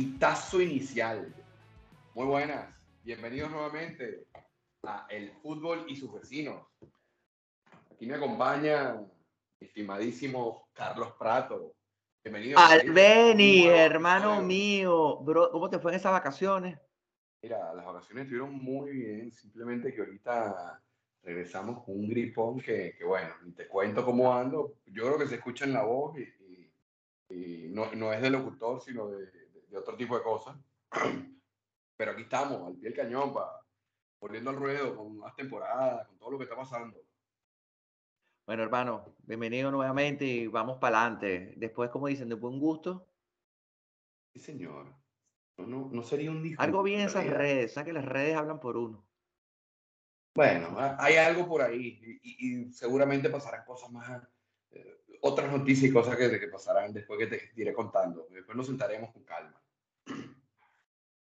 Pitazo inicial. Muy buenas. Bienvenidos nuevamente a El Fútbol y sus vecinos. Aquí me acompaña mi estimadísimo Carlos Prato. Bienvenido. Albeni, hermano mío. Bro, ¿cómo te fue en esas vacaciones? Mira, las vacaciones estuvieron muy bien. Simplemente que ahorita regresamos con un gripón que, bueno, te cuento cómo ando. Yo creo que se escucha en la voz y, no, no, es de locutor, sino de, de otro tipo de cosas. Pero aquí estamos, al pie del cañón, para volviendo al ruedo, con más temporadas, con todo lo que está pasando. Bueno, hermano, bienvenido nuevamente y vamos para adelante. Después, como dicen, de buen gusto. Sí, señor. No, no, sería un disgusto. Algo bien esas redes, sabes que las redes hablan por uno. Bueno, hay algo por ahí y, seguramente pasarán cosas más, eh, otras noticias y cosas que, que pasarán después que te iré contando. Después nos sentaremos con calma.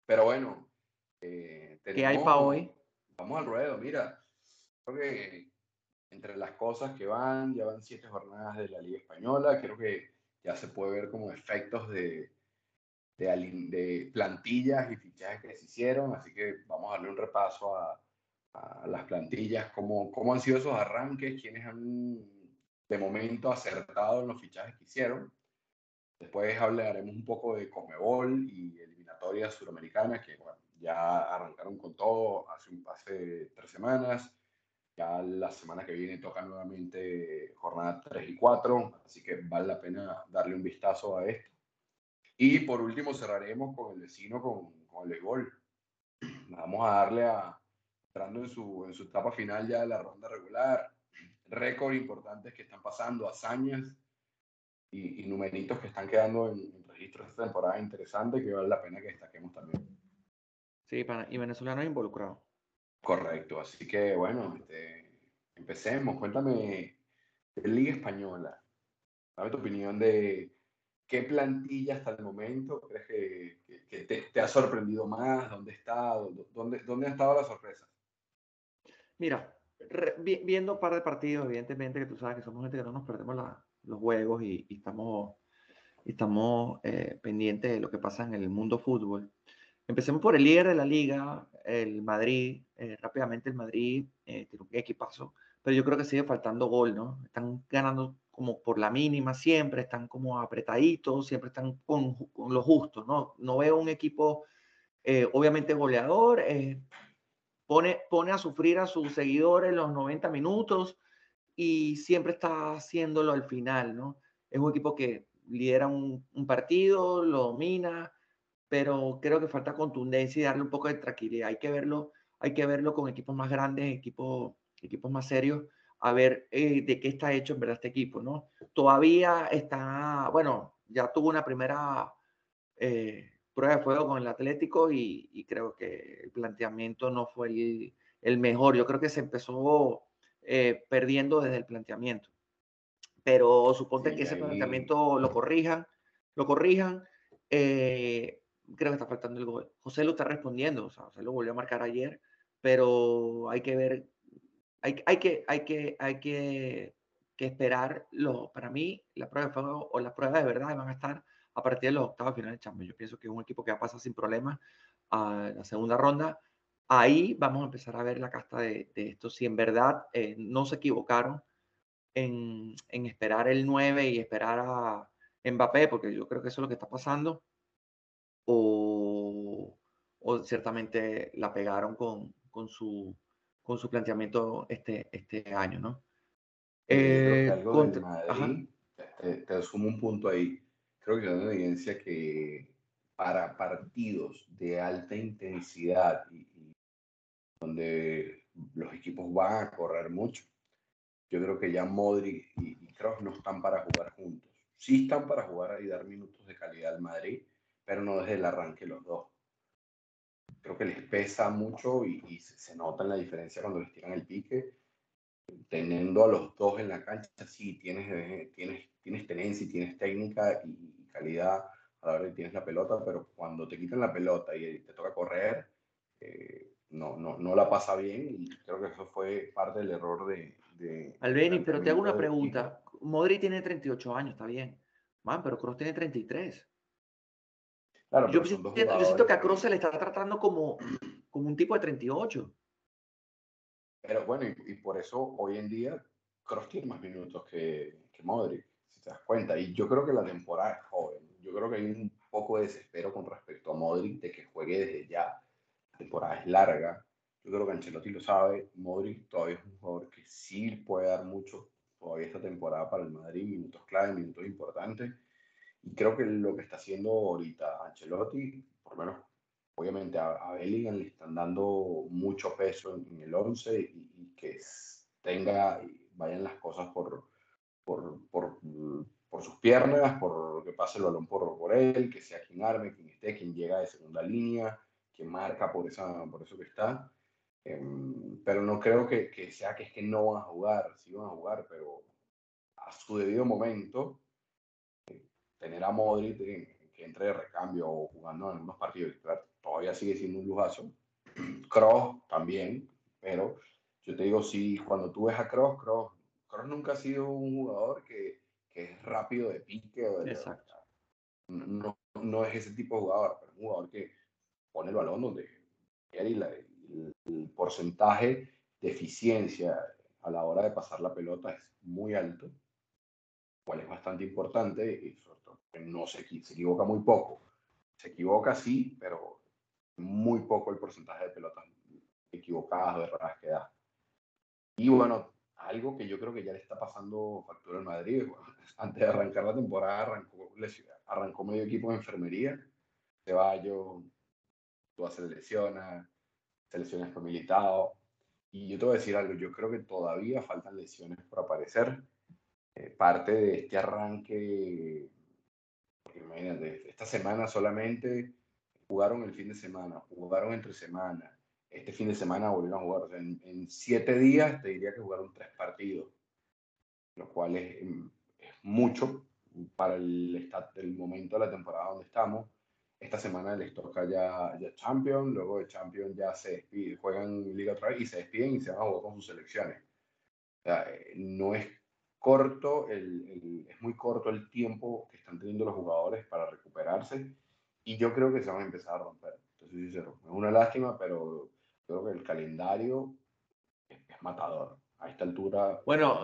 Pero bueno. Eh, ¿Qué hay para hoy? Vamos al ruedo, mira. Creo que entre las cosas que van, ya van siete jornadas de la Liga Española, creo que ya se puede ver como efectos de, de, plantillas y fichajes que se hicieron, así que vamos a darle un repaso a, a las plantillas, cómo, cómo han sido esos arranques, quiénes han de momento acertado en los fichajes que hicieron. Después hablaremos un poco de Comebol y eliminatorias suramericanas que bueno, ya arrancaron con todo hace, hace tres semanas. Ya la semana que viene toca nuevamente jornada 3 y 4, así que vale la pena darle un vistazo a esto. Y por último cerraremos con el vecino, con, con el béisbol. Vamos a darle a, entrando en su, en su etapa final ya de la ronda regular, récord importantes que están pasando, hazañas y, numeritos que están quedando en, registros de esta temporada interesante que vale la pena que destaquemos también. Sí, y venezolanos involucrados. Correcto, así que bueno, este, empecemos. Cuéntame de Liga Española. Dame tu opinión de qué plantilla hasta el momento crees que, te, ha sorprendido más, dónde está, dónde, dónde han estado las sorpresas. Mira, viendo un par de partidos, evidentemente que tú sabes que somos gente que no nos perdemos la, los juegos y, estamos, estamos eh, pendientes de lo que pasa en el mundo fútbol. Empecemos por el líder de la liga, el Madrid. Eh, rápidamente el Madrid eh, tiene un equipazo, pero yo creo que sigue faltando gol, ¿no? Están ganando como por la mínima siempre, están como apretaditos, siempre están con, con lo justo, ¿no? No veo un equipo, obviamente goleador, pone, pone a sufrir a sus seguidores los 90 minutos, y siempre está haciéndolo al final, ¿no? Es un equipo que lidera un, partido, lo domina, pero creo que falta contundencia y darle un poco de tranquilidad. Hay que verlo, hay que verlo con equipos más grandes, equipos, equipos más serios, a ver eh, de qué está hecho en verdad este equipo, ¿no? Todavía está, bueno, ya tuvo una primera eh, prueba de fuego con el Atlético y, creo que el planteamiento no fue el, el mejor. Yo creo que se empezó eh, perdiendo desde el planteamiento. Pero suponte que ese planteamiento lo corrijan, lo corrijan. Eh, creo que está faltando el gol. José lo está respondiendo, o sea, José lo volvió a marcar ayer, pero hay que ver, hay, hay que, hay que, hay que, que esperar. Lo, para mí, la prueba de fuego o las pruebas de verdad van a estar a partir de los octavos finales de Champions. Yo pienso que es un equipo que va a pasar sin problemas a la segunda ronda ahí vamos a empezar a ver la casta de, esto. Si en verdad eh, no se equivocaron en, esperar el 9 y esperar a Mbappé, porque yo creo que eso es lo que está pasando, o, ciertamente la pegaron con, con, su, con su planteamiento este, este año, ¿no? Eh, te, te, asumo un punto ahí. Creo que hay una evidencia que para partidos de alta intensidad y, donde los equipos van a correr mucho. Yo creo que ya Modric y, Kroos no están para jugar juntos. Sí están para jugar y dar minutos de calidad al Madrid, pero no desde el arranque los dos. Creo que les pesa mucho y, se, nota la diferencia cuando les tiran el pique. Teniendo a los dos en la cancha, sí, tienes, tienes, tienes tenencia y tienes técnica y calidad a la hora que tienes la pelota, pero cuando te quitan la pelota y te toca correr, eh, no, no, no la pasa bien y creo que eso fue parte del error de... de Albeni, pero te hago una pregunta. Modri tiene 38 años, está bien. Man, pero Kroos tiene 33. yo, siento, que a Kroos se le está tratando como, como un tipo de 38. Pero bueno, y, por eso hoy en día Kroos tiene más minutos que, que Modric, si te das cuenta. Y yo creo que la temporada es joven. Yo creo que hay un poco de desespero con respecto a Modric de que juegue desde ya. Temporada es larga. Yo creo que Ancelotti lo sabe. Modric todavía es un jugador que sí puede dar mucho todavía esta temporada para el Madrid, minutos clave, minutos importantes. Y creo que lo que está haciendo ahorita Ancelotti, por lo menos, obviamente a, Bellingham le están dando mucho peso en, el 11 y, que tenga, vayan las cosas por, por, por, por, sus piernas, por que pase el balón por, por él, que sea quien arme, quien esté, quien llega de segunda línea, que marca por, esa, por eso que está. Em, pero no creo que, que, sea que es que no van a jugar, sí van a jugar, pero a su debido momento, eh, tener a Modric que entre de recambio o jugando en algunos partidos, todavía sigue siendo un lujazo. Cross también, pero yo te digo, sí, cuando tú ves a Cross, Cross, Cross nunca ha sido un jugador que, que es rápido de pique o de... Exacto. No, no es ese tipo de jugador, pero es un jugador que pone el balón donde quiere y la, el, porcentaje de eficiencia a la hora de pasar la pelota es muy alto, cual es bastante importante y sobre todo no se, se equivoca muy poco. Se equivoca sí, pero muy poco el porcentaje de pelotas equivocadas o erradas que da. Y bueno, algo que yo creo que ya le está pasando factura en Madrid. Antes de arrancar la temporada arrancó, arrancó medio equipo de enfermería. Ceballos, tú se lesiona, selecciones por militado. Y yo te voy a decir algo, yo creo que todavía faltan lesiones por aparecer. Eh, parte de este arranque, imagínate, esta semana solamente jugaron el fin de semana, jugaron entre semana, este fin de semana volvieron a jugar. en, siete días te diría que jugaron tres partidos, lo cual es, es mucho para el, el momento de la temporada donde estamos. Esta semana les toca ya, ya Champions, luego de Champions ya se despiden, juegan Liga otra vez y se despiden y se van a jugar con sus selecciones. O sea, eh, no es corto, el, es muy corto el tiempo que están teniendo los jugadores para recuperarse y yo creo que se van a empezar a romper. Entonces, es una lástima, pero creo que el calendario es, es matador. A esta altura. Bueno,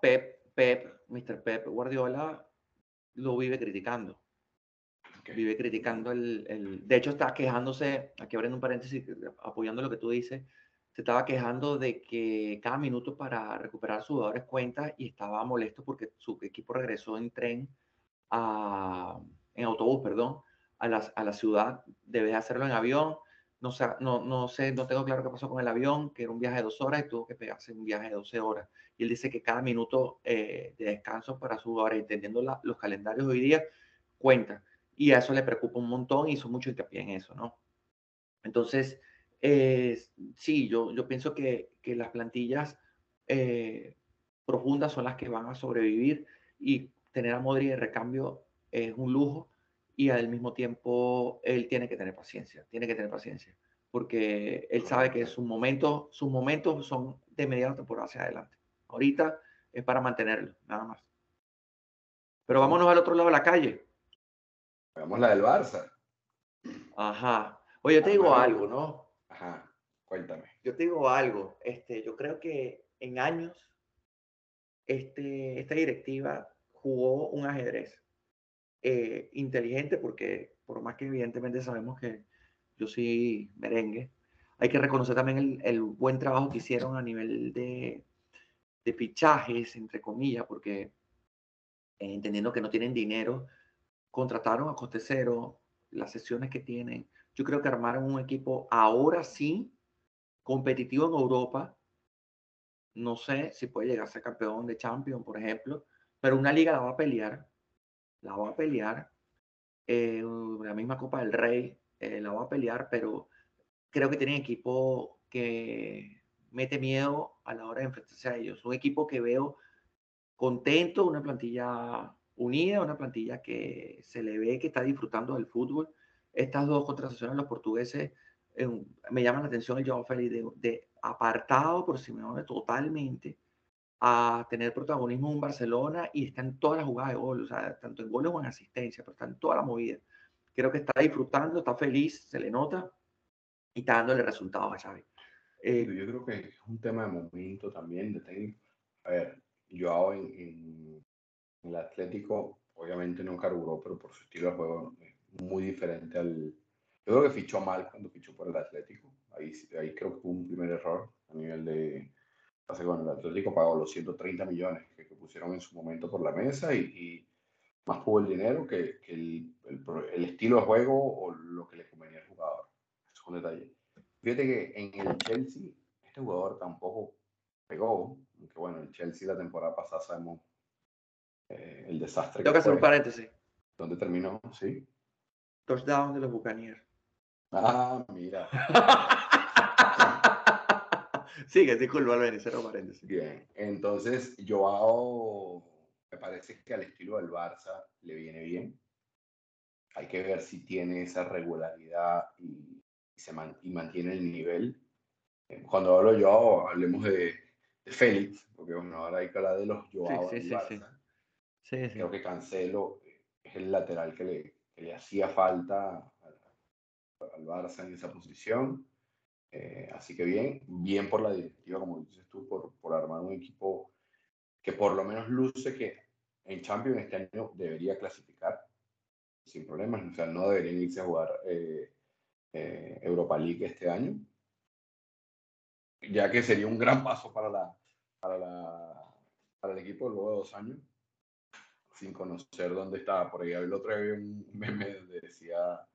Pep, Pep, Mr. Pep Guardiola lo vive criticando vive criticando el, el, De hecho, está quejándose, aquí abriendo un paréntesis, apoyando lo que tú dices, se estaba quejando de que cada minuto para recuperar sus jugadores cuenta y estaba molesto porque su equipo regresó en tren, a, en autobús, perdón, a la, a la ciudad, debe hacerlo en avión. No, no, no sé, no tengo claro qué pasó con el avión, que era un viaje de dos horas y tuvo que pegarse un viaje de 12 horas. Y él dice que cada minuto eh, de descanso para sus jugadores, entendiendo los calendarios hoy día, cuenta y a eso le preocupa un montón y hizo mucho hincapié en eso, ¿no? Entonces, eh, sí, yo, yo pienso que, que las plantillas eh, profundas son las que van a sobrevivir y tener a Modri de recambio es un lujo y al mismo tiempo él tiene que tener paciencia, tiene que tener paciencia, porque él sabe que sus momentos, sus momentos son de mediana temporada hacia adelante. Ahorita es para mantenerlo, nada más. Pero vámonos al otro lado de la calle. Hagamos la del Barça. Ajá. Oye, yo te digo algo, ¿no? Ajá, cuéntame. Yo te digo algo. Este, yo creo que en años este, esta directiva jugó un ajedrez eh, inteligente porque por más que evidentemente sabemos que yo soy merengue, hay que reconocer también el, el buen trabajo que hicieron a nivel de, de fichajes, entre comillas, porque eh, entendiendo que no tienen dinero, contrataron a coste cero, las sesiones que tienen. Yo creo que armaron un equipo ahora sí competitivo en Europa. No sé si puede llegar a ser campeón de Champions, por ejemplo, pero una liga la va a pelear. La va a pelear. Eh, la misma Copa del Rey eh, la va a pelear, pero creo que tienen equipo que mete miedo a la hora de enfrentarse a ellos. Un equipo que veo contento, una plantilla unida, una plantilla que se le ve que está disfrutando del fútbol. Estas dos contrataciones los portugueses me llaman la atención el Joao Félix de, apartado por Simeone totalmente a tener protagonismo en Barcelona y está en todas las jugadas de gol, o sea, tanto en goles como en asistencia, pero está en toda la movida. creo que está disfrutando, está feliz, se le nota y está dándole resultados a Xavi. Eh, yo creo que es un tema de momento también, de técnico. A ver, yo en, en, el Atlético obviamente no carburó, pero por su estilo de juego es muy diferente al... Yo creo que fichó mal cuando fichó por el Atlético. Ahí, ahí creo que hubo un primer error a nivel de... Hace con el Atlético pagó los 130 millones que, pusieron en su momento por la mesa y, más pudo el dinero que, que el, el, estilo de juego o lo que le convenía al jugador. Eso es un detalle. Fíjate que en el Chelsea este jugador tampoco pegó, aunque bueno, el Chelsea la temporada pasada sabemos eh, el desastre. Tengo que, hacer un paréntesis. ¿Dónde terminó? Sí. Touchdown de los Buccaneers. Ah, mira. Sigue, disculpa, Albeni, cero paréntesis. Bien, entonces Joao me parece que al estilo del Barça le viene bien. Hay que ver si tiene esa regularidad y, se y mantiene el nivel. Eh, cuando hablo yo, hablemos de, de Félix, porque bueno, ahora hay que hablar de los Joao sí, sí, Barça. Sí, Creo que Cancelo es el lateral que le, que le hacía falta al, Barça en esa posición. Eh, así que bien, bien por la directiva, como dices tú, por, por armar un equipo que por lo menos luce que en Champions este año debería clasificar sin problemas. O sea, no deberían irse a jugar eh, eh, Europa League este año, ya que sería un gran paso para, la, para, la, para el equipo luego de dos años, sin conocer dónde estaba. Por ahí el otro día un meme donde decía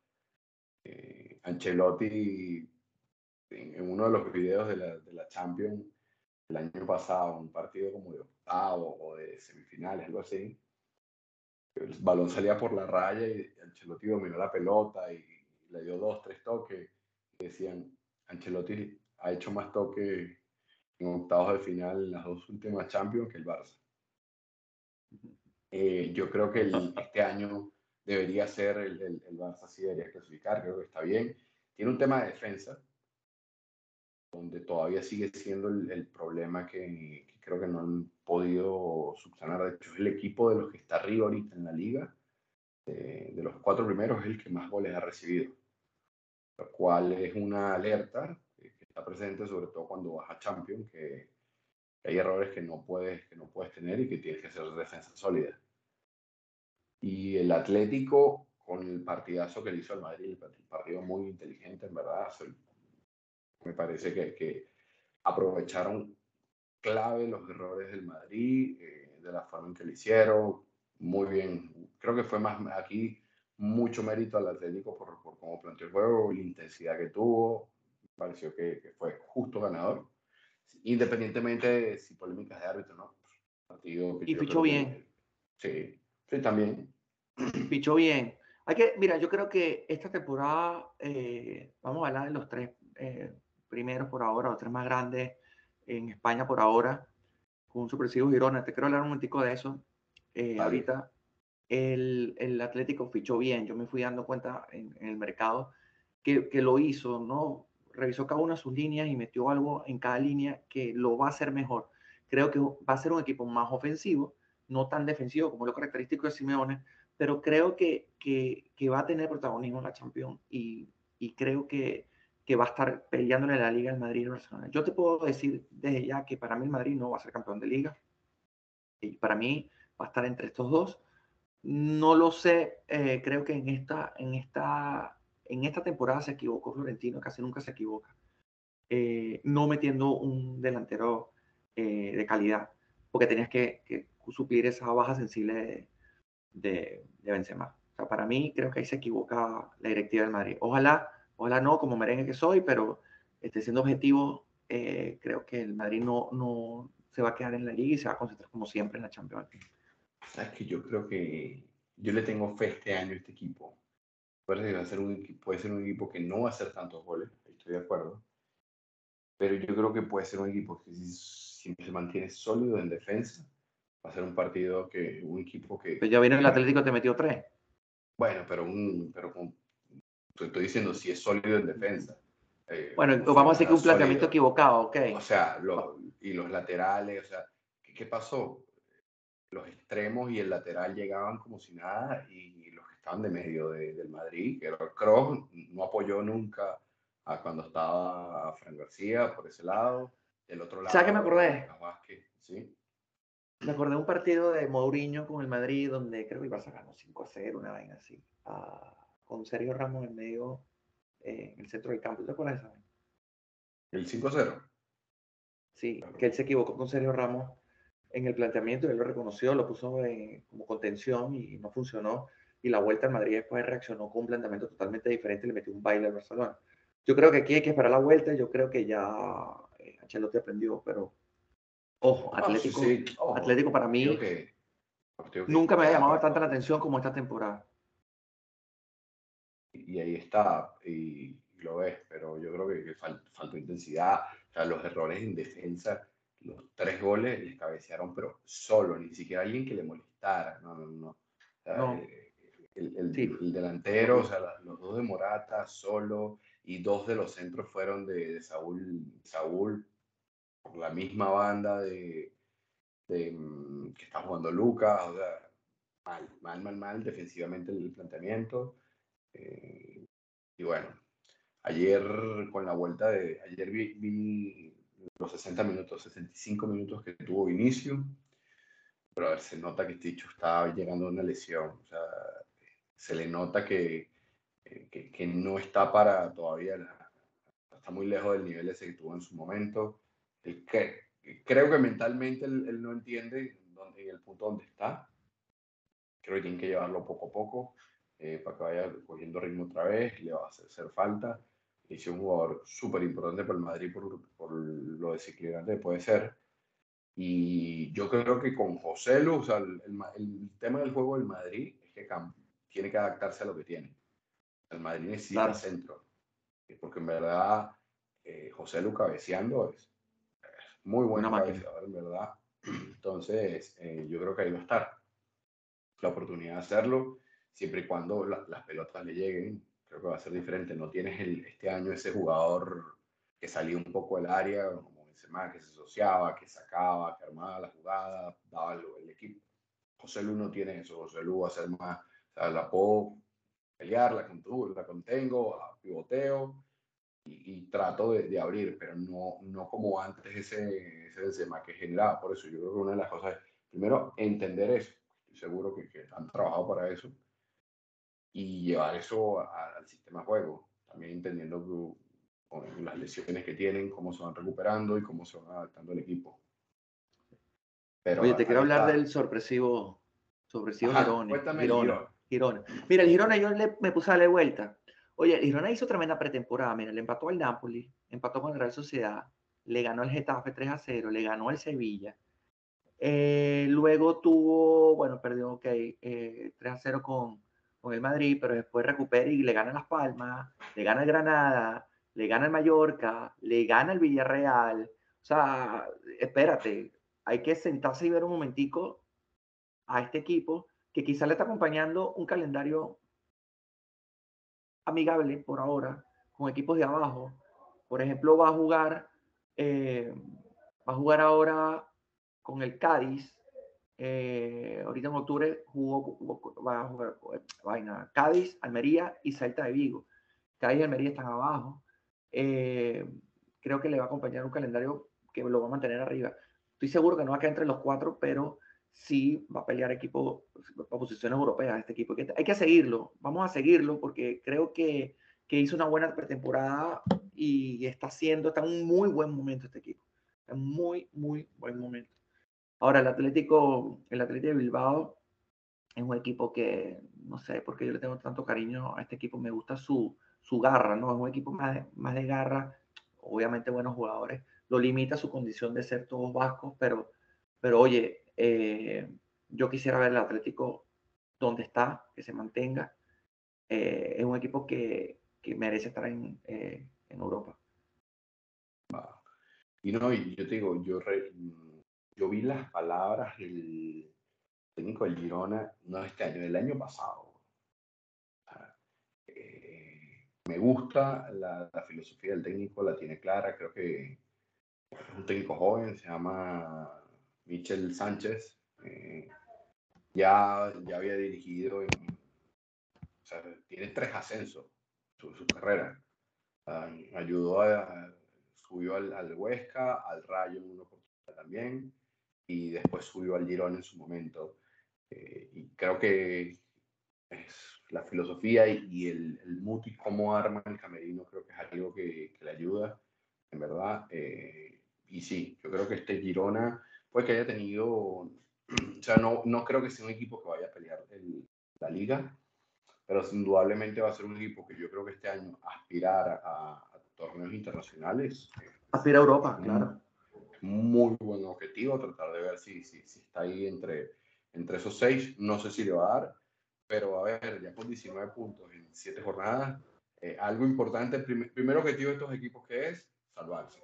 eh, Ancelotti en, uno de los videos de la, de la Champions el año pasado, un partido como de octavo o de semifinales, algo así. El balón salía por la raya y Ancelotti dominó la pelota y le dio dos, tres toques. Decían, Ancelotti ha hecho más toques en octavos de final en las dos últimas Champions que el Barça. Eh, yo creo que este año debería ser el, el, el, Barça sí debería clasificar, creo que está bien. Tiene un tema de defensa, donde todavía sigue siendo el, problema que, creo que no han podido subsanar. De hecho, es el equipo de los que está arriba ahorita en la liga, de los cuatro primeros, es el que más goles ha recibido, lo cual es una alerta que está presente sobre todo cuando vas a Champions, que, hay errores que no, puedes, que no puedes tener y que tienes que hacer defensa sólida. Y el Atlético, con el partidazo que le hizo al Madrid, el partido muy inteligente, en verdad, me parece que, que aprovecharon clave los errores del Madrid, eh, de la forma en que lo hicieron, muy bien. Creo que fue más aquí mucho mérito al Atlético por, por cómo planteó el juego, la intensidad que tuvo. Me pareció que, que fue justo ganador. Independientemente de si polémicas de árbitro, ¿no? Partido y fichó bien. sí, sí, también. Fichó bien. Hay que, mira, yo creo que esta temporada, eh, vamos a hablar de los tres eh, primeros por ahora, los tres más grandes en España por ahora, con Supersivo Girona. Te quiero hablar un momentico de eso. Eh, ahorita el, el, Atlético fichó bien, yo me fui dando cuenta en, el mercado que, que, lo hizo, ¿no? Revisó cada una sus líneas y metió algo en cada línea que lo va a hacer mejor. Creo que va a ser un equipo más ofensivo, no tan defensivo como lo característico de Simeone, pero creo que, que, va a tener protagonismo en la Champions y, creo que, que va a estar peleándole la Liga el Madrid y Barcelona. Yo te puedo decir desde ya que para mí el Madrid no va a ser campeón de Liga. Y para mí va a estar entre estos dos. No lo sé, eh, creo que en esta, en, esta, en esta temporada se equivocó Florentino, casi nunca se equivoca, eh, no metiendo un delantero eh, de calidad, porque tenías que, suplir esa baja sensible de, de, de Benzema. O sea, para mí creo que ahí se equivoca la directiva del Madrid. Ojalá Ojalá no, como merengue que soy, pero este, siendo objetivo, eh, creo que el Madrid no, no se va a quedar en la liga y se va a concentrar como siempre en la Champions Sabes que yo creo que yo le tengo fe este año a este equipo. Puede ser, un, puede ser un equipo que no va a hacer tantos goles, estoy de acuerdo. Pero yo creo que puede ser un equipo que si, se mantiene sólido en defensa, va a ser un partido que un equipo que... Pero ya viene el Atlético te metió tres. Bueno, pero, un, pero con estoy diciendo si es sólido en defensa. Eh, bueno, vamos a decir que un planteamiento equivocado, ok. O sea, y los laterales, o sea, ¿qué, pasó? Los extremos y el lateral llegaban como si nada y los de medio del Madrid, que Kroos no apoyó nunca a cuando estaba Fran García por ese lado, del otro lado. ¿Sabes qué me acordé? ¿sí? Me acordé de un partido de Mourinho con el Madrid donde creo que iba a sacar 5 a 0, una vaina así, con Sergio Ramos en medio, eh, en el centro del campo. ¿Te acuerdas de esa ¿El 5 a 0? Sí, que él se equivocó con Sergio Ramos en el planteamiento, él lo reconoció, lo puso como contención y no funcionó. Y la vuelta al Madrid después reaccionó con un planteamiento totalmente diferente y le metió un baile al Barcelona. Yo creo que aquí hay que esperar la vuelta, yo creo que ya eh, Ancelotti aprendió, pero ojo, ah, Atlético, Atlético para mí nunca me ha llamado bastante la atención como esta temporada. Y ahí está, y lo ves, pero yo creo que, faltó intensidad, o sea, los errores en defensa los tres goles les cabecearon, pero solo, ni siquiera alguien que le molestara. No, no, no. Eh, el, delantero, o sea, los dos de Morata, solo, y dos de los centros fueron de, Saúl, Saúl, por la misma banda de, mm, que está jugando Lucas, o sea, mal, mal, mal, mal, defensivamente el planteamiento. Eh, y bueno, ayer con la vuelta de, ayer vi los 60 minutos, 65 minutos que tuvo Vinicio, pero a ver, se nota que Ticho está llegando a una lesión, o sea, se le nota que, que, que no está para todavía, está muy lejos del nivel ese que tuvo en su momento. que, creo que mentalmente él, no entiende dónde, el punto donde está. Creo que tiene que llevarlo poco a poco eh, para que vaya cogiendo ritmo otra vez, le va a hacer falta es un jugador súper importante para el Madrid por, por lo desequilibrante puede ser. Y yo creo que con José Lu, el, el, tema del juego del Madrid es que tiene que adaptarse a lo que tiene. El Madrid necesita centro. Porque en verdad, eh, José Lu cabeceando es, muy bueno cabeceador, en verdad. Entonces, eh, yo creo que ahí va a estar la oportunidad de hacerlo, siempre y cuando las pelotas le lleguen creo que va a ser diferente. No tienes el, este año ese jugador que salía un poco del área, como más que se asociaba, que sacaba, que armaba la jugada, daba el, equipo. José Lu no tiene eso. José Lu va a ser más, sea, la puedo pelear, la, contuvo, la contengo, la pivoteo y, trato de, de, abrir, pero no, no como antes ese, ese Benzema que generaba. Por eso yo creo que una de las cosas es, primero, entender eso. Estoy seguro que, que han trabajado para eso y llevar eso al sistema de juego, también entendiendo con las lesiones que tienen, cómo se van recuperando y cómo se van adaptando el equipo. Pero Oye, te quiero hablar del sorpresivo, sorpresivo Girona, Girona. Mira, el Girona yo le, me puse a darle vuelta. Oye, el Girona hizo tremenda pretemporada. Mira, le empató al Napoli, empató con el Real Sociedad, le ganó el Getafe 3 a 0, le ganó el Sevilla. Eh, luego tuvo, bueno, perdió, ok, eh, 3 a 0 con, con el Madrid, pero después recupera y le gana Las Palmas, le gana el Granada, le gana el Mallorca, le gana el Villarreal. O sea, espérate, hay que sentarse y ver un momentico a este equipo que quizá le está acompañando un calendario amigable por ahora con equipos de abajo. Por ejemplo, va a jugar, eh, va a jugar ahora con el Cádiz, eh, ahorita en octubre jugó, va a jugar vaina, Cádiz, Almería y Salta de Vigo. Cádiz y Almería están abajo. Eh, creo que le va a acompañar un calendario que lo va a mantener arriba. Estoy seguro que no va a quedar entre los cuatro, pero sí va a pelear equipo posiciones europeas este equipo. Hay que seguirlo, vamos a seguirlo porque creo que, que hizo una buena pretemporada y está haciendo, está en un muy buen momento este equipo. En muy, muy buen momento. Ahora, el Atlético, el Atlético de Bilbao es un equipo que, no sé por qué yo le tengo tanto cariño a este equipo, me gusta su, su garra, ¿no? Es un equipo más de, más de garra, obviamente buenos jugadores, lo limita su condición de ser todos vascos, pero, pero oye, eh, yo quisiera ver el Atlético donde está, que se mantenga. Eh, es un equipo que, que merece estar en, eh, en Europa. Y no, y yo te digo, yo yo vi las palabras del técnico del Girona, no este año, del año pasado. Eh, me gusta la, filosofía del técnico, la tiene clara, creo que es un técnico joven, se llama Michel Sánchez. Eh, ya, ya había dirigido en, sea, tiene tres ascensos su, su carrera. Ah, ayudó a, subió al, al, Huesca, al Rayo en una oportunidad también, y después subió al Girón en su momento. Eh, y creo que es la filosofía y, y el, el Muti, cómo arma el camerino, creo que es algo que, que le ayuda, en verdad. Eh, y sí, yo creo que este Girona, pues que haya tenido, o sea, no, no creo que sea un equipo que vaya a pelear el, la liga, pero indudablemente va a ser un equipo que yo creo que este año aspirar a, a torneos internacionales. Aspira a Europa, claro. Muy buen objetivo, tratar de ver si, si, si está ahí entre, entre esos seis. No sé si le va a dar, pero a ver, ya con 19 puntos en 7 jornadas, eh, algo importante, el primer, primer objetivo de estos equipos que es salvarse.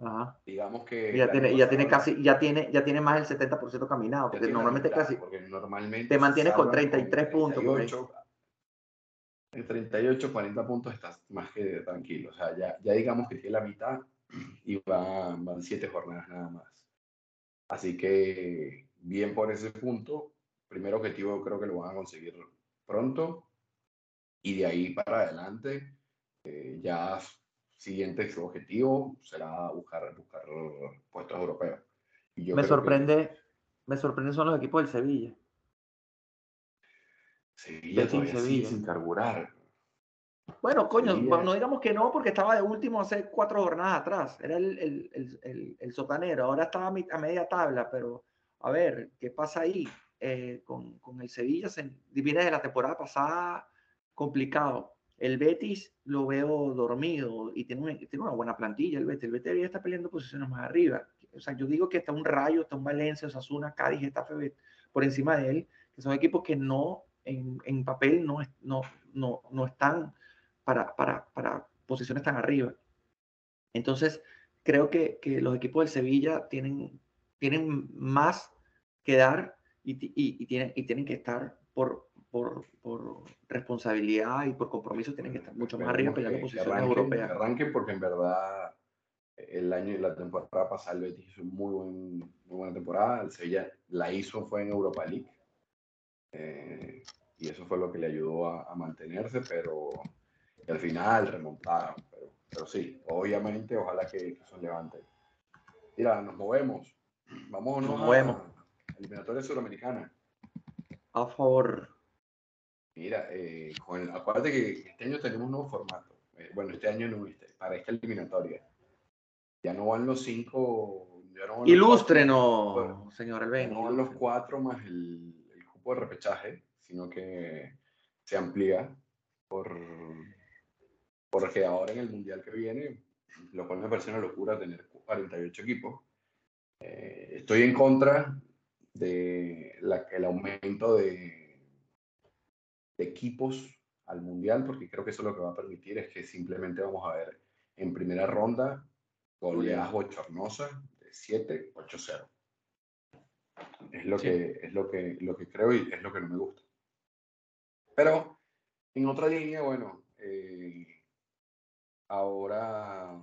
Ajá. Digamos que ya tiene, ya tiene casi, ya tiene, ya tiene más del 70% caminado, porque normalmente casi porque normalmente te mantienes con 33 33 puntos. por ahí. 38, en 38, 40 puntos estás más que tranquilo. O sea, ya, ya digamos que tiene la mitad y van, van siete jornadas nada más. Así que bien por ese punto. Primer objetivo creo que lo van a conseguir pronto. Y de ahí para adelante, eh, ya siguiente objetivo será buscar, buscar puestos europeos. Y yo Me que sorprende, me sorprende son los equipos del Sevilla. Sevilla Betis, todavía sigue Sevilla. sin carburar. Bueno, coño, Sevilla. bueno, no digamos que no, porque estaba de último hace cuatro jornadas atrás. Era el, el, el, el, el sotanero. Ahora estaba a media tabla, pero a ver, ¿qué pasa ahí? Eh, con, con el Sevilla se viene de la temporada pasada complicado. El Betis lo veo dormido y tiene, un- tiene una buena plantilla. El Betis, el Betis debería estar peleando posiciones más arriba. O sea, yo digo que está un Rayo, está un Valencia, Osasuna, Cádiz, Getafe por encima de él, que son equipos que no, en, en papel no, no, no, no están para, para, para posiciones tan arriba. Entonces, creo que, que los equipos del Sevilla tienen, tienen más que dar y, y tienen, y tienen que estar por, por, por responsabilidad y por compromiso, tienen que estar mucho más arriba peleando posiciones arranquen, europeas. que arranquen porque en verdad el año y la temporada pasada el Betis hizo muy, buen, muy buena temporada. El Sevilla la hizo fue en Europa League. Eh, y eso fue lo que le ayudó a, a mantenerse, pero al final remontaron. Pero, pero sí, obviamente, ojalá que, que eso levante. Mira, nos movemos. Vamos Nos movemos. a eliminatoria suramericana. A favor. Mira, eh, acuérdate que este año tenemos un nuevo formato. Eh, bueno, este año no, este, para esta eliminatoria. Ya no van los cinco. Ya no van los Ilústrenos, cuatro- señor ya Albeni. no van los cuatro más el, el cupo de repechaje, sino que se amplía por porque ahora en el mundial que viene, lo cual me parece una locura tener 48 equipos. Eh, estoy en contra de la, el aumento de, de equipos al mundial, porque creo que eso lo que va a permitir es que simplemente vamos a ver en primera ronda goleadas bochornosas de 7, 8-0. Es lo, Sí. que, es lo que, lo que creo y es lo que no me gusta. Pero en otra línea, bueno, eh, ahora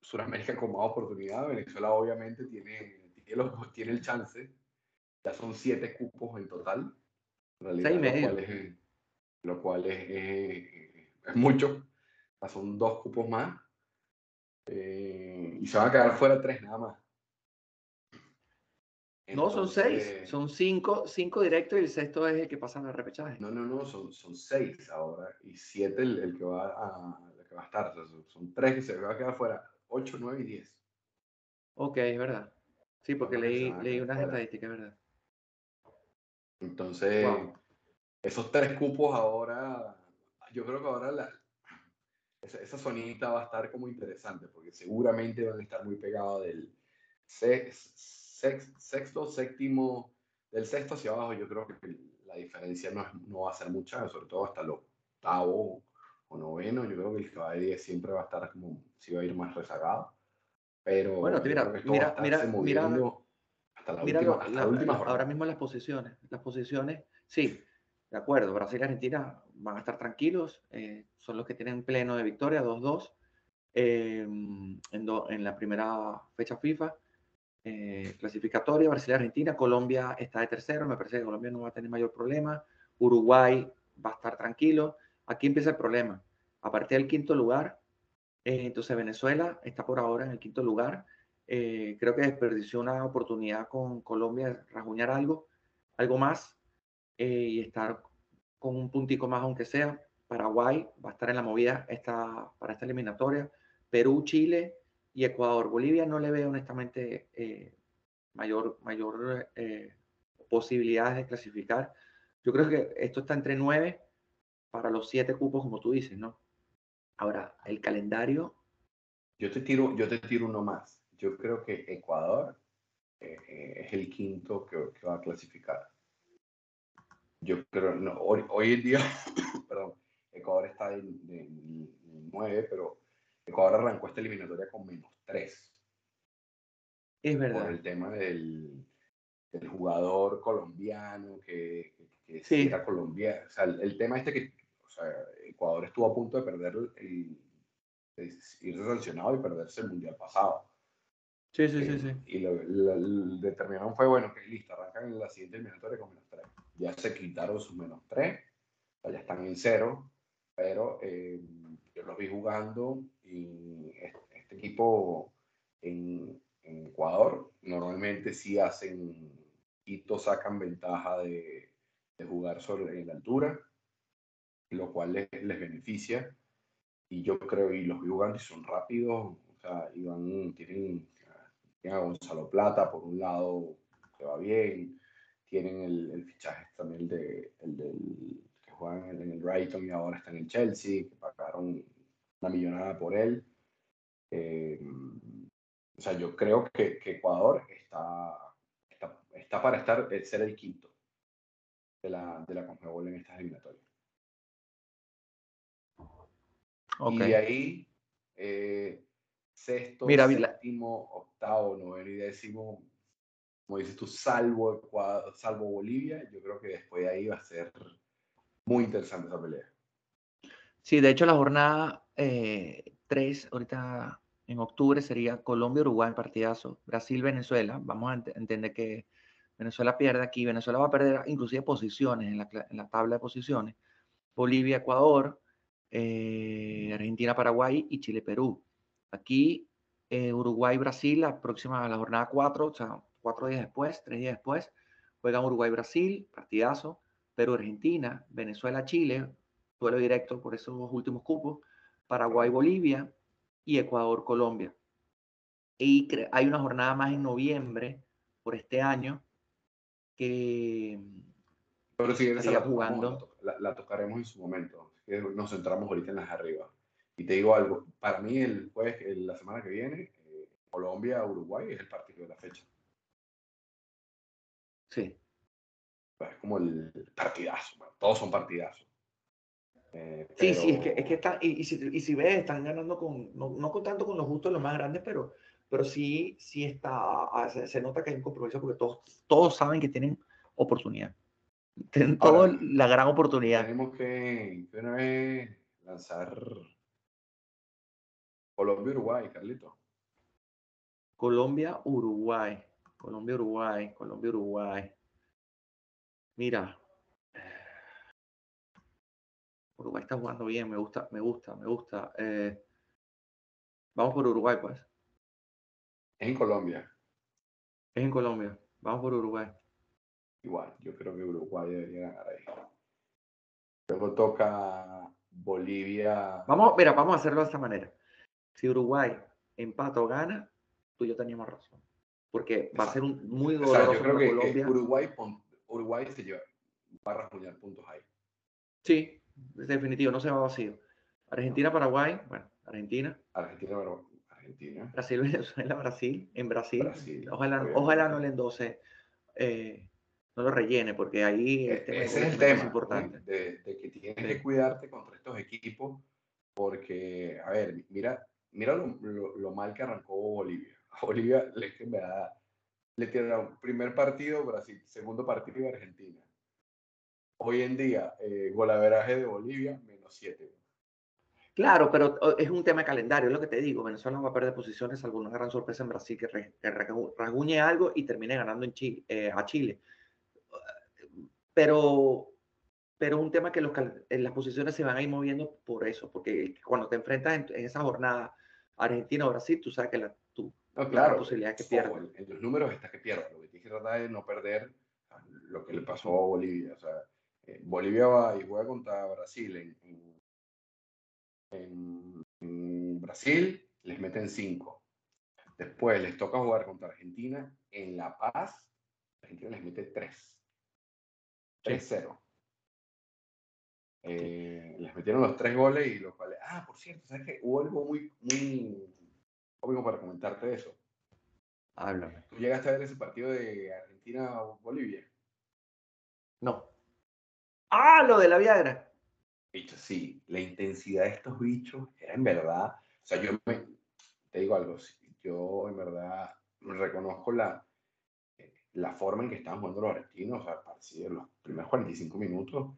Sudamérica con más oportunidad, Venezuela obviamente tiene, tiene, los- tiene el chance, ya son siete cupos en total, en realidad, Seis medio. lo cual es, lo cual es, es- es mucho, Ya son dos cupos más, eh, y se van a quedar fuera tres nada más. No, son seis. Entonces- Son cinco, cinco directos y el sexto es el que pasa al repechaje. No, no, no, son, son seis ahora y siete el, el que, va a, el que va a estar. Son, son tres que se van a quedar fuera. Ocho, nueve y diez. Ok, es verdad. Sí, porque leí, leí unas estadísticas, es verdad. Entonces, Wow. esos tres cupos ahora, yo creo que ahora la, esa, esa zonita va a estar como interesante porque seguramente van a estar muy pegados del sex- sex- sexto, séptimo, del sexto hacia abajo. Yo creo que la diferencia no, es- no va a ser mucha, sobre todo hasta el octavo o noveno. Yo creo que el que va de 10 siempre va a estar como, si va a ir más rezagado. Pero Bueno, mira, mira, mira, mira, hasta la Mira última, hasta la- la última jornada. ahora mismo las posiciones. Las posiciones, sí, de acuerdo. Brasil y Argentina van a estar tranquilos. eh, son los que tienen pleno de victoria, 2-2 eh, en, do- en la primera fecha FIFA. eh, clasificatoria, Brasil y Argentina. Colombia está de tercero, me parece que Colombia no va a tener mayor problema. Uruguay va a estar tranquilo. Aquí empieza el problema. A partir del quinto lugar, eh, entonces Venezuela está por ahora en el quinto lugar. Eh, creo que desperdició una oportunidad con Colombia de rasguñar algo, algo más y estar con un puntico más, aunque sea. Paraguay va a estar en la movida esta, para esta eliminatoria. Perú, Chile y Ecuador. Bolivia no le veo honestamente eh, mayor, mayor eh, posibilidades de clasificar. Yo creo que esto está entre nueve para los siete cupos, como tú dices, ¿no? Ahora, el calendario. Yo te tiro, yo te tiro uno más. Yo creo que Ecuador eh, es el quinto que, va a clasificar. Yo creo, no, hoy, en día, perdón, Ecuador está en, nueve, pero Ecuador arrancó esta eliminatoria con menos 3. Es verdad. Por el tema del, del jugador colombiano que, que, sí. era colombiano. O sea, el, tema este que o sea, Ecuador estuvo a punto de perder, el, irse sancionado y perderse el mundial pasado. Sí, sí, sí, sí. Y lo, determinaron fue, bueno, que listo, arrancan en la siguiente eliminatoria con menos 3. Ya se quitaron sus menos 3, o sea, ya están en cero, pero eh, yo los vi jugando y este, equipo en, Ecuador normalmente sí hacen Quito sacan ventaja de, jugar sobre en la altura, lo cual les, beneficia. Y yo creo, y los vi jugando y son rápidos, o sea, iban, tienen, tienen a Gonzalo Plata por un lado, que va bien, tienen el, fichaje también de, el del que juegan en el Brighton y ahora está en el Chelsea, que pagaron una millonada por él. Eh, o sea, yo creo que, que Ecuador está, está, está, para estar, eh, ser el quinto de la, de la Conmebol en estas eliminatorias. Okay. Y de ahí, eh, sexto, Mira, séptimo, octavo, noveno y décimo, como dices tú, salvo, Ecuador, salvo Bolivia, yo creo que después de ahí va a ser muy interesante esa pelea. Sí, de hecho la jornada eh, 3, ahorita en octubre, sería Colombia-Uruguay en partidazo, Brasil-Venezuela. Vamos a entender que Venezuela pierde aquí, Venezuela va a perder inclusive posiciones en la, en la tabla de posiciones. Bolivia-Ecuador, eh, Argentina-Paraguay y Chile-Perú. Aquí eh, Uruguay-Brasil, la próxima, la jornada 4, o sea, cuatro días después, tres días después, juegan Uruguay-Brasil, partidazo, Perú-Argentina, Venezuela-Chile, duelo directo por esos últimos cupos, Paraguay-Bolivia y Ecuador-Colombia. Y hay una jornada más en noviembre por este año que pero si esa jugando. La, tocaremos en su momento. Nos centramos ahorita en las arriba. Y te digo algo, para mí el jueves, la semana que viene, eh, Colombia-Uruguay es el partido de la fecha. Sí. Es como el partidazo, todos son partidazos. Eh, sí, sí, es que, es que está, y, si, y si ves, están ganando con, no, no con tanto con los justos, los más grandes, pero, pero sí, sí está, ah, se, nota que hay un compromiso porque todos, todos saben que tienen oportunidad. Tienen toda la gran oportunidad. Tenemos que, que una vez lanzar Colombia-Uruguay, Carlito. Colombia-Uruguay, Colombia-Uruguay, Colombia-Uruguay. Mira, Uruguay está jugando bien, me gusta, me gusta, me gusta. Eh, vamos por Uruguay, pues. Es en Colombia. Es en Colombia. Vamos por Uruguay. Igual, yo creo que Uruguay debería ganar ahí. Luego toca Bolivia. Vamos, mira, vamos a hacerlo de esta manera. Si Uruguay empata o gana, tú y yo teníamos razón. Porque va a ser un muy doloroso yo creo que Colombia. Uruguay, Uruguay se lleva, va a rasguñar puntos ahí. Sí, definitivo, no se va vacío. Argentina, Paraguay, bueno, Argentina. Argentina, Argentina. Brasil, Venezuela, Brasil, en Brasil. ojalá, ojalá no le endose, eh, no lo rellene, porque ahí e, ese es el tema importante. De, que tienes que cuidarte contra estos equipos, porque, a ver, mira, mira lo, mal que arrancó Bolivia. Bolivia le, le tiraron primer partido Brasil, segundo partido Argentina Hoy en día, eh, golaveraje de Bolivia, menos 7. Claro, pero es un tema de calendario, es lo que te digo. Venezuela va a perder posiciones, alguna gran sorpresa en Brasil que, rasguñe algo y termine ganando en Chile, eh, a Chile. Pero, pero es un tema que los, las posiciones se van a ir moviendo por eso, porque cuando te enfrentas en, esa jornada Argentina o Brasil, tú sabes que la, tu, claro, posibilidad que pierdas. En, los números está que pierdas. Lo que tienes que tratar es no perder lo que le pasó a Bolivia. O sea, eh, Bolivia va y juega contra Brasil en en, Brasil les meten 5. Después les toca jugar contra Argentina en La Paz. Argentina les mete 3. 3-0. Eh, les metieron los tres goles y los cuales. Ah, por cierto, ¿sabes qué? Hubo algo muy, muy obvio para comentarte eso. Háblame. ¿Tú llegaste a ver ese partido de Argentina-Bolivia? No. Ah, lo de la Viagra. Bichos, sí, la intensidad de estos bichos era en verdad, o sea, yo me, te digo algo, yo en verdad reconozco la, la forma en que estaban jugando los argentinos, o sea, los primeros 45 minutos,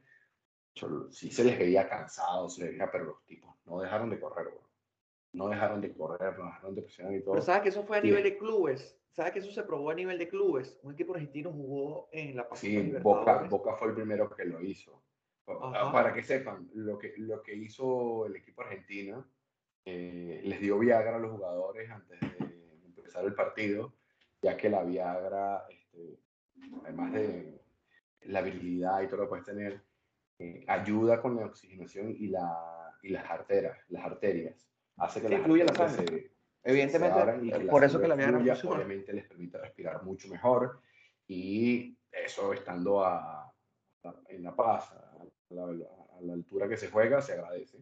sí se les veía cansados, se les veía, pero los tipos no dejaron de correr, no dejaron de correr, no dejaron de presionar y todo. Pero sabes que eso fue a nivel de clubes, sabes que eso se probó a nivel de clubes, un equipo argentino jugó en la Sí, Boca, Boca fue el primero que lo hizo. Para que sepan, lo que, lo que hizo el equipo argentino, eh, les dio Viagra a los jugadores antes de empezar el partido, ya que la Viagra, este, además de la habilidad y todo lo que puedes tener, eh, ayuda con la oxigenación y, la, y las arterias, las arterias. Hace que fluya la sangre. Evidentemente, por eso que la Viagra obviamente les permite respirar mucho mejor y eso estando a, en La Paz, a la, altura que se juega, se agradece.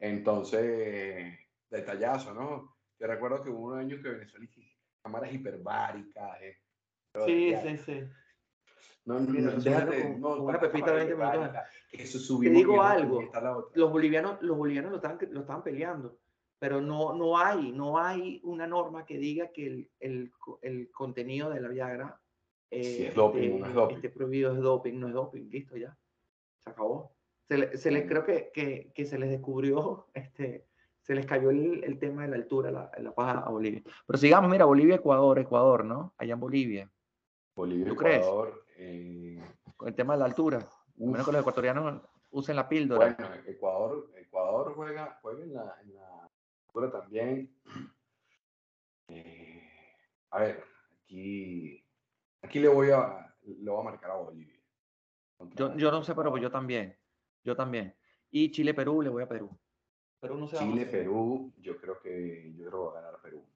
Entonces, detallazo, ¿no? Yo recuerdo que hubo unos años que Venezuela hizo cámaras hiperbáricas. Eh, sí, sí, sí. No, no, déjate, una pepita de 20 minutos. Eso Te digo algo, los bolivianos, los bolivianos lo estaban, lo estaban peleando, pero no, no, hay, no hay una norma que diga que el, el, el contenido de la Viagra es doping, este, no es doping. Este prohibido es doping, no es doping, listo ya. Se acabó. Se, se les, creo que, que, que, se les descubrió, este, se les cayó el, el tema de la altura, la, la paja a Bolivia. Pero sigamos, mira, Bolivia, Ecuador, Ecuador, ¿no? Allá en Bolivia. Bolivia, ¿Tú Ecuador. Eh... Con el tema de la altura. Menos que los ecuatorianos usen la píldora. Bueno, Ecuador, Ecuador juega, juega en, la, en la altura también. Eh, a ver, aquí Aquí le voy a, le voy a marcar a Bolivia. Yo, yo, no sé, pero yo también. Yo también. Y Chile-Perú, le voy a Perú. Perú no se Chile-Perú, yo creo que yo creo que va a ganar Perú.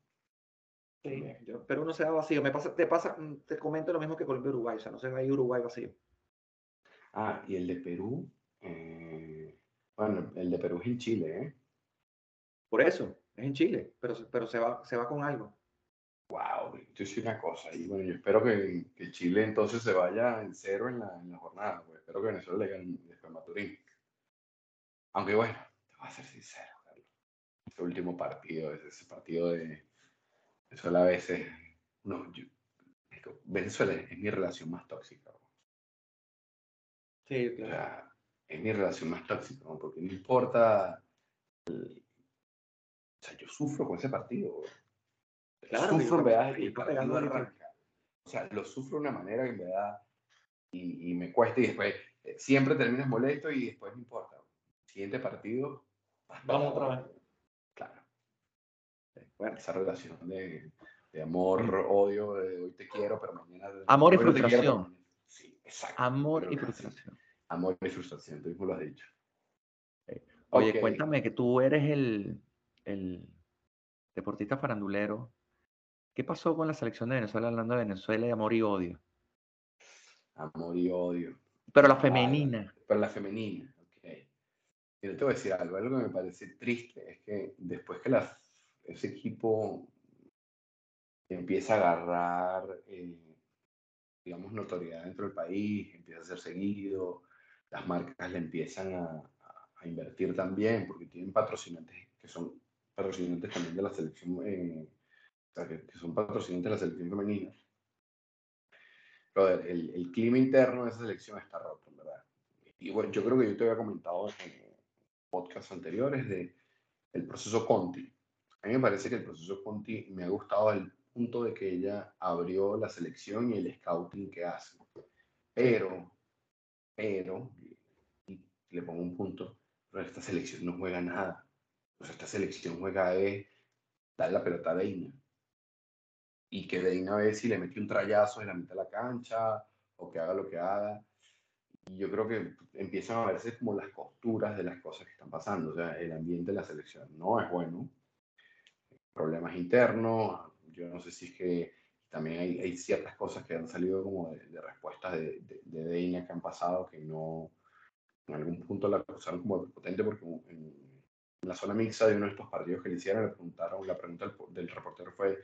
Sí, Perú no se va vacío. Me pasa, te pasa, te comento lo mismo que Colombia-Uruguay, o sea, no se va a ir Uruguay vacío. Ah, y el de Perú, eh, bueno, el de Perú es en Chile, ¿eh? Por eso, es en Chile, pero, pero se, va, se va con algo. Wow, yo sí una cosa. Y bueno, yo espero que, que, Chile entonces se vaya en cero en la, en la jornada. Pues. Espero que Venezuela le gane después Maturín. Aunque bueno, te voy a ser sincero, Carlos. Este último partido, ese partido de Venezuela a veces. No, yo, Venezuela es mi relación más tóxica. Sí, claro. es mi relación más tóxica, porque no importa. o sea, yo sufro con ese partido. Claro, sufro en verdad y O sea, lo sufro de una manera que en verdad y, y me cuesta y después eh, siempre terminas molesto y después no importa. Siguiente partido. Vamos otra vez. Bueno, esa relación de, de amor, odio, de hoy te quiero, pero mañana. Amor y frustración. sí, exacto. Amor y frustración. Amor y frustración, tú mismo lo has dicho. Oye, cuéntame que tú eres el, el deportista farandulero ¿Qué pasó con la selección de Venezuela hablando de Venezuela y amor y odio? Amor y odio. Pero la femenina. pero la femenina, ok. Te voy a decir algo, algo que me parece triste es que después que ese equipo empieza a agarrar, eh, digamos, notoriedad dentro del país, empieza a ser seguido, las marcas le empiezan a, invertir también, porque tienen patrocinantes que son patrocinantes también de la selección eh, que, son patrocinantes de la selección femenina. Pero el, el, clima interno de esa selección está roto, en verdad. Y bueno, yo creo que yo te había comentado podcasts anteriores de el proceso Conti. A mí me parece que el proceso Conti me ha gustado al punto de que ella abrió la selección y el scouting que hace. Pero, pero, y le pongo un punto, pero esta selección no juega nada. Pues esta selección juega es dar la pelota a Deina. Y que Deina a ver si le mete un trayazo en la mitad de la cancha o que haga lo que haga. Y yo creo que empiezan a verse como las costuras de las cosas que están pasando. O sea, el ambiente de la selección no es bueno. Problemas internos. Yo no sé si es que también hay, hay ciertas cosas que han salido como de, respuestas de, de, Deina que han pasado que no, en algún punto la acusaron como potente porque en, la zona mixta de uno de estos partidos que le hicieron le preguntaron, la pregunta del reportero fue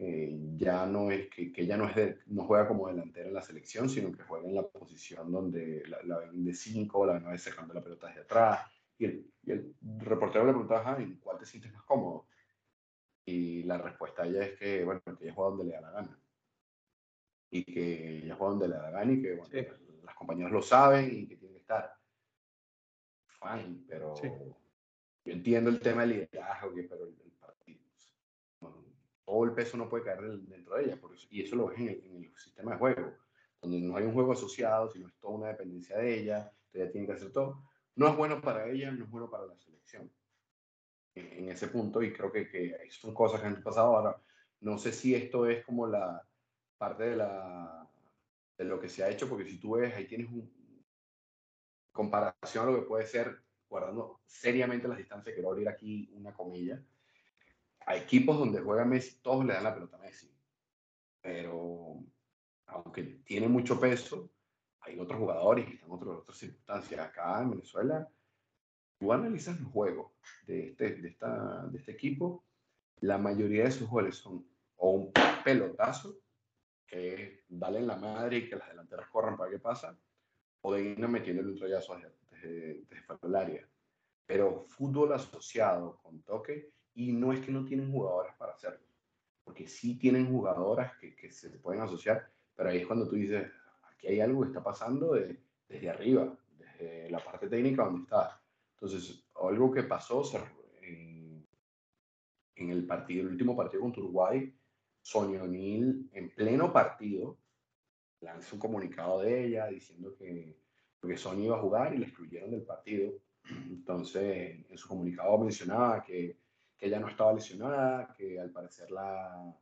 eh, ya no es que, que ya no es de, no juega como delantera en la selección, sino que juega en la posición donde la, ven de 5, la ven a veces dejando la pelota desde atrás. Y el, y el reportero le preguntaba, ¿en cuál te sientes más cómodo? Y la respuesta ella es que, bueno, que ella juega donde le da la gana. Y que ella juega donde le da la gana y que, bueno, las compañeras lo saben y que tiene que estar. Fine, pero yo entiendo el tema del liderazgo, pero el, partido, todo el peso no puede caer dentro de ella, eso, y eso lo ves en el, sistema de juego, donde no hay un juego asociado, sino es toda una dependencia de ella, ella tiene que hacer todo. No es bueno para ella, no es bueno para la selección. En, ese punto, y creo que, que son cosas que han pasado ahora. No sé si esto es como la parte de, la, de lo que se ha hecho, porque si tú ves, ahí tienes un comparación a lo que puede ser, guardando seriamente las distancias, quiero abrir aquí una comilla, a equipos donde juega Messi, todos le dan la pelota a Messi. Pero aunque tiene mucho peso, hay otros jugadores que están otras circunstancias. Acá en Venezuela, tú analizas los juegos de este, de, esta, de este equipo, la mayoría de sus goles son o un pelotazo, que es darle en la madre y que las delanteras corran para que pasa, o de ir metiéndole un troyazo desde, desde, el área. Pero fútbol asociado con toque y no es que no tienen jugadoras para hacerlo, porque sí tienen jugadoras que, que se pueden asociar, pero ahí es cuando tú dices, aquí hay algo que está pasando desde arriba, desde la parte técnica donde está. Entonces, algo que pasó en, en, el partido, el último partido contra Uruguay, Sonia O'Neill en pleno partido lanzó un comunicado de ella diciendo que porque Sonia iba a jugar y la excluyeron del partido. Entonces, en su comunicado mencionaba que que ella no estaba lesionada, que al parecer la,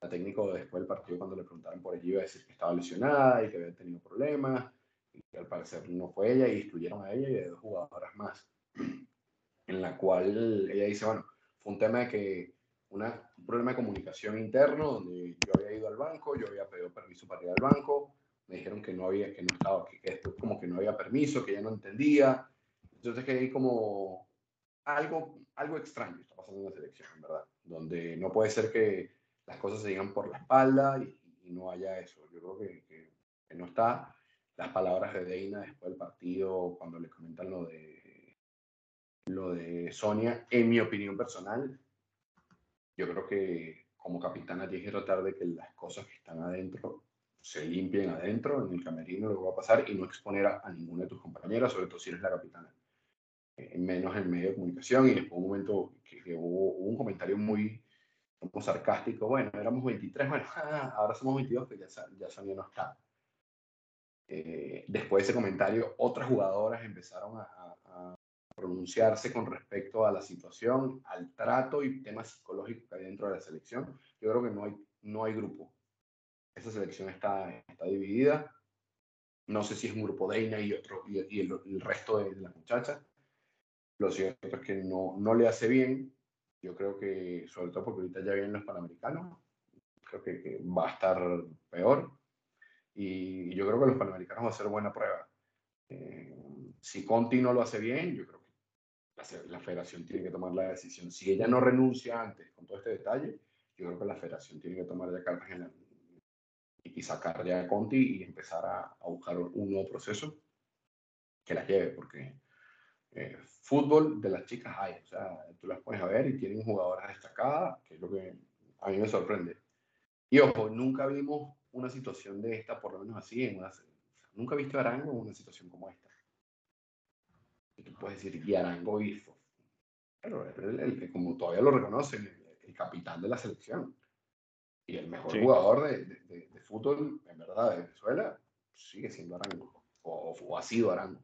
la técnico después del partido cuando le preguntaron por ella iba a decir que estaba lesionada y que había tenido problemas, y que al parecer no fue ella y excluyeron a ella y a dos jugadoras más, en la cual ella dice, bueno, fue un tema de que una, un problema de comunicación interno donde yo había ido al banco, yo había pedido permiso para ir al banco, me dijeron que no había, que no estaba, que, que después como que no había permiso, que ella no entendía, entonces que hay como algo, algo extraño está pasando en la selección, en verdad, donde no puede ser que las cosas se digan por la espalda y, no haya eso. Yo creo que, que, no está. Las palabras de Deina después del partido, cuando le comentan lo de, lo de Sonia, en mi opinión personal, yo creo que como capitana tienes que tratar de que las cosas que están adentro se limpien adentro, en el camerino, lo que va a pasar, y no exponer a, a ninguna de tus compañeras, sobre todo si eres la capitana menos en medio de comunicación y después un momento que, hubo, un comentario muy como sarcástico, bueno, éramos 23, bueno, ahora somos 22, que ya, ya Sonia no está. Eh, después de ese comentario, otras jugadoras empezaron a, a, pronunciarse con respecto a la situación, al trato y temas psicológicos que hay dentro de la selección. Yo creo que no hay, no hay grupo. Esa selección está, está dividida. No sé si es un grupo de Eina y, otro, y, el, el, resto de, de las muchachas lo cierto es que no, no le hace bien. Yo creo que, sobre todo porque ahorita ya vienen los panamericanos, creo que, va a estar peor. Y yo creo que los panamericanos va a ser buena prueba. Eh, si Conti no lo hace bien, yo creo que la, la, federación tiene que tomar la decisión. Si ella no renuncia antes con todo este detalle, yo creo que la federación tiene que tomar ya cartas en la, y sacar ya a Conti y empezar a, a buscar un nuevo proceso que la lleve, porque eh, fútbol de las chicas hay, o sea, tú las puedes ver y tienen jugadoras destacadas, que es lo que a mí me sorprende. Y ojo, nunca vimos una situación de esta, por lo menos así, en una, nunca he visto a Arango en una situación como esta. Tú puedes decir, y Arango hizo. Pero el, como todavía lo reconocen, el, capitán de la selección y el mejor jugador de, de, fútbol, en verdad, de Venezuela, sigue siendo Arango, o, o, ha sido Arango.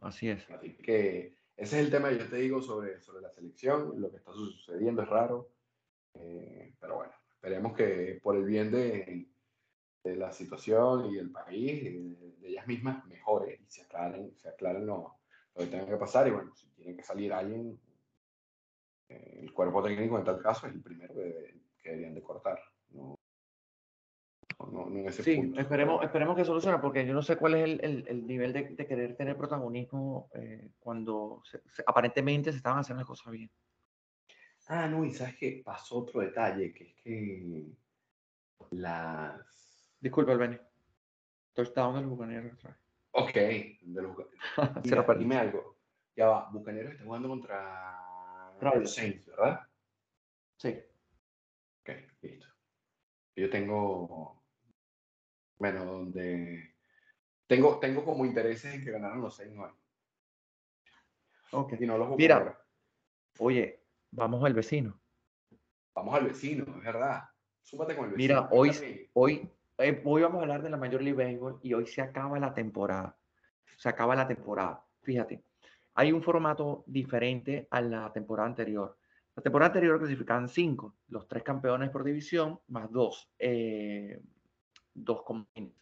Así es. Así que ese es el tema que yo te digo sobre, sobre la selección, lo que está sucediendo es raro, eh, pero bueno, esperemos que por el bien de, de la situación y el país, de, ellas mismas, mejore y se aclaren, se aclaren lo, que tenga que pasar. Y bueno, si tiene que salir alguien, eh, el cuerpo técnico en tal caso es el primero que, deberían de cortar. No, no, en ese sí, Esperemos, esperemos que solucione, porque yo no sé cuál es el, el, el nivel de, de, querer tener protagonismo eh, cuando aparentemente se estaban haciendo las cosas bien. Ah, no, y sabes que pasó otro detalle, que es que las Disculpa, el Benny. Touchdown del Bucanero Ok, de los Mira, dime algo. Ya va, Bucaneros está jugando contra los Saints, ¿verdad? Sí. Ok, listo. Yo tengo. Bueno, donde. Tengo, tengo como intereses en que ganaran los Saints hoy. Ok. Y no los Mira, oye, vamos al vecino. Vamos al vecino, es verdad. Súmate con el vecino. Mira, hoy, hoy, eh, hoy vamos a hablar de la Major League Baseball y hoy se acaba la temporada. Se acaba la temporada. Fíjate, hay un formato diferente a la temporada anterior. La temporada anterior clasificaban cinco, los tres campeones por división, más dos, eh, dos comodines.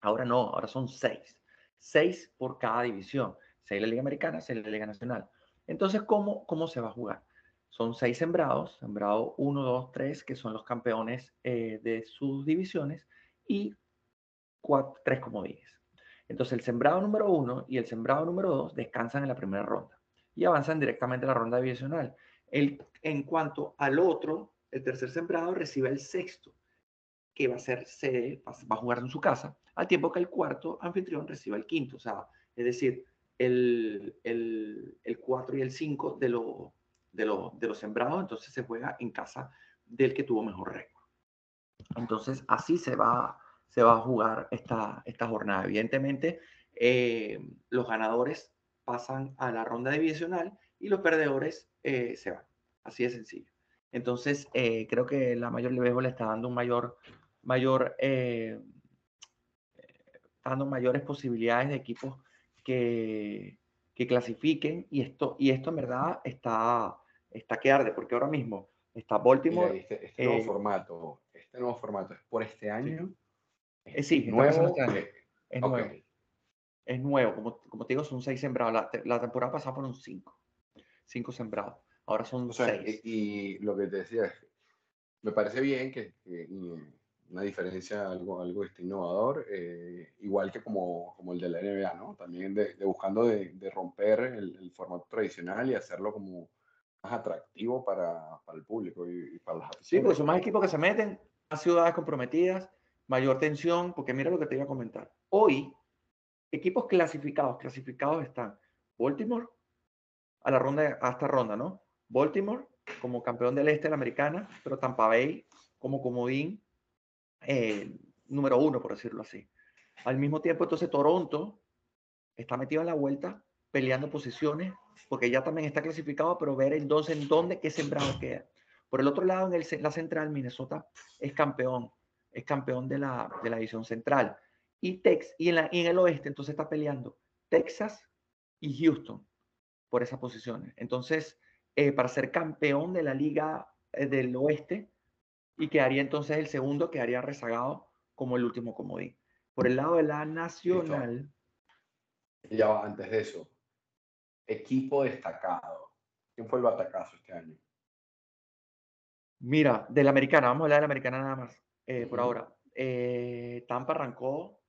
Ahora no, ahora son seis. Seis por cada división. Seis la Liga Americana, seis la Liga Nacional. Entonces, ¿cómo, cómo se va a jugar? Son seis sembrados, sembrado 1, 2, 3, que son los campeones eh, de sus divisiones, y cuatro, tres comodines. Entonces el sembrado número uno y el sembrado número dos descansan en la primera ronda y avanzan directamente a la ronda divisional. El, en cuanto al otro, el tercer sembrado recibe el sexto, que va a ser sede, va a jugar en su casa, al tiempo que el cuarto anfitrión recibe el quinto. O sea, es decir, el, el, el 4 y el 5 de, lo, de, de los sembrados, entonces se juega en casa del que tuvo mejor récord. Entonces, así se va, se va a jugar esta, esta jornada. Evidentemente, eh, los ganadores pasan a la ronda divisional y los perdedores eh, se van. Así de sencillo. Entonces, eh, creo que la mayor League le está dando un mayor, mayor, dando mayores posibilidades de equipos que, que clasifiquen y esto, y esto en verdad está, está que arde, porque ahora mismo está Baltimore. este, este nuevo eh, formato, este nuevo formato es por este año. sí, nuevo. Este es nuevo. Es nuevo, como, como te digo, son seis sembrados. La, la temporada pasada fueron cinco. Cinco sembrados. Ahora son seis. Y, lo que te decía es, me parece bien que, una diferencia, algo, algo este innovador, eh, igual que como, como el de la NBA, ¿no? También de, buscando de, de romper el, el, formato tradicional y hacerlo como más atractivo para, para el público y, para las aficiones. Sí, porque son más equipos que se meten, más ciudades comprometidas, mayor tensión, porque mira lo que te iba a comentar. Hoy, equipos clasificados, clasificados están Baltimore a la ronda, a esta ronda, ¿no? Baltimore como campeón del este de la americana, pero Tampa Bay como comodín eh, número uno, por decirlo así. Al mismo tiempo, entonces Toronto está metido en la vuelta peleando posiciones, porque ya también está clasificado, pero ver entonces en dónde, qué sembrado queda. Por el otro lado, en el, la central, Minnesota es campeón, es campeón de la, de la división central. Y, Tex, y, en la, en el oeste, entonces está peleando Texas y Houston por esas posiciones. Entonces, eh, para ser campeón de la liga eh, del oeste, y quedaría entonces el segundo, quedaría rezagado como el último comodín. Por el lado de la nacional. Ya antes de eso, equipo destacado. ¿Quién fue el batacazo este año? Mira, de la americana, vamos a hablar de la americana nada más, eh, por ahora. Eh, Tampa arrancó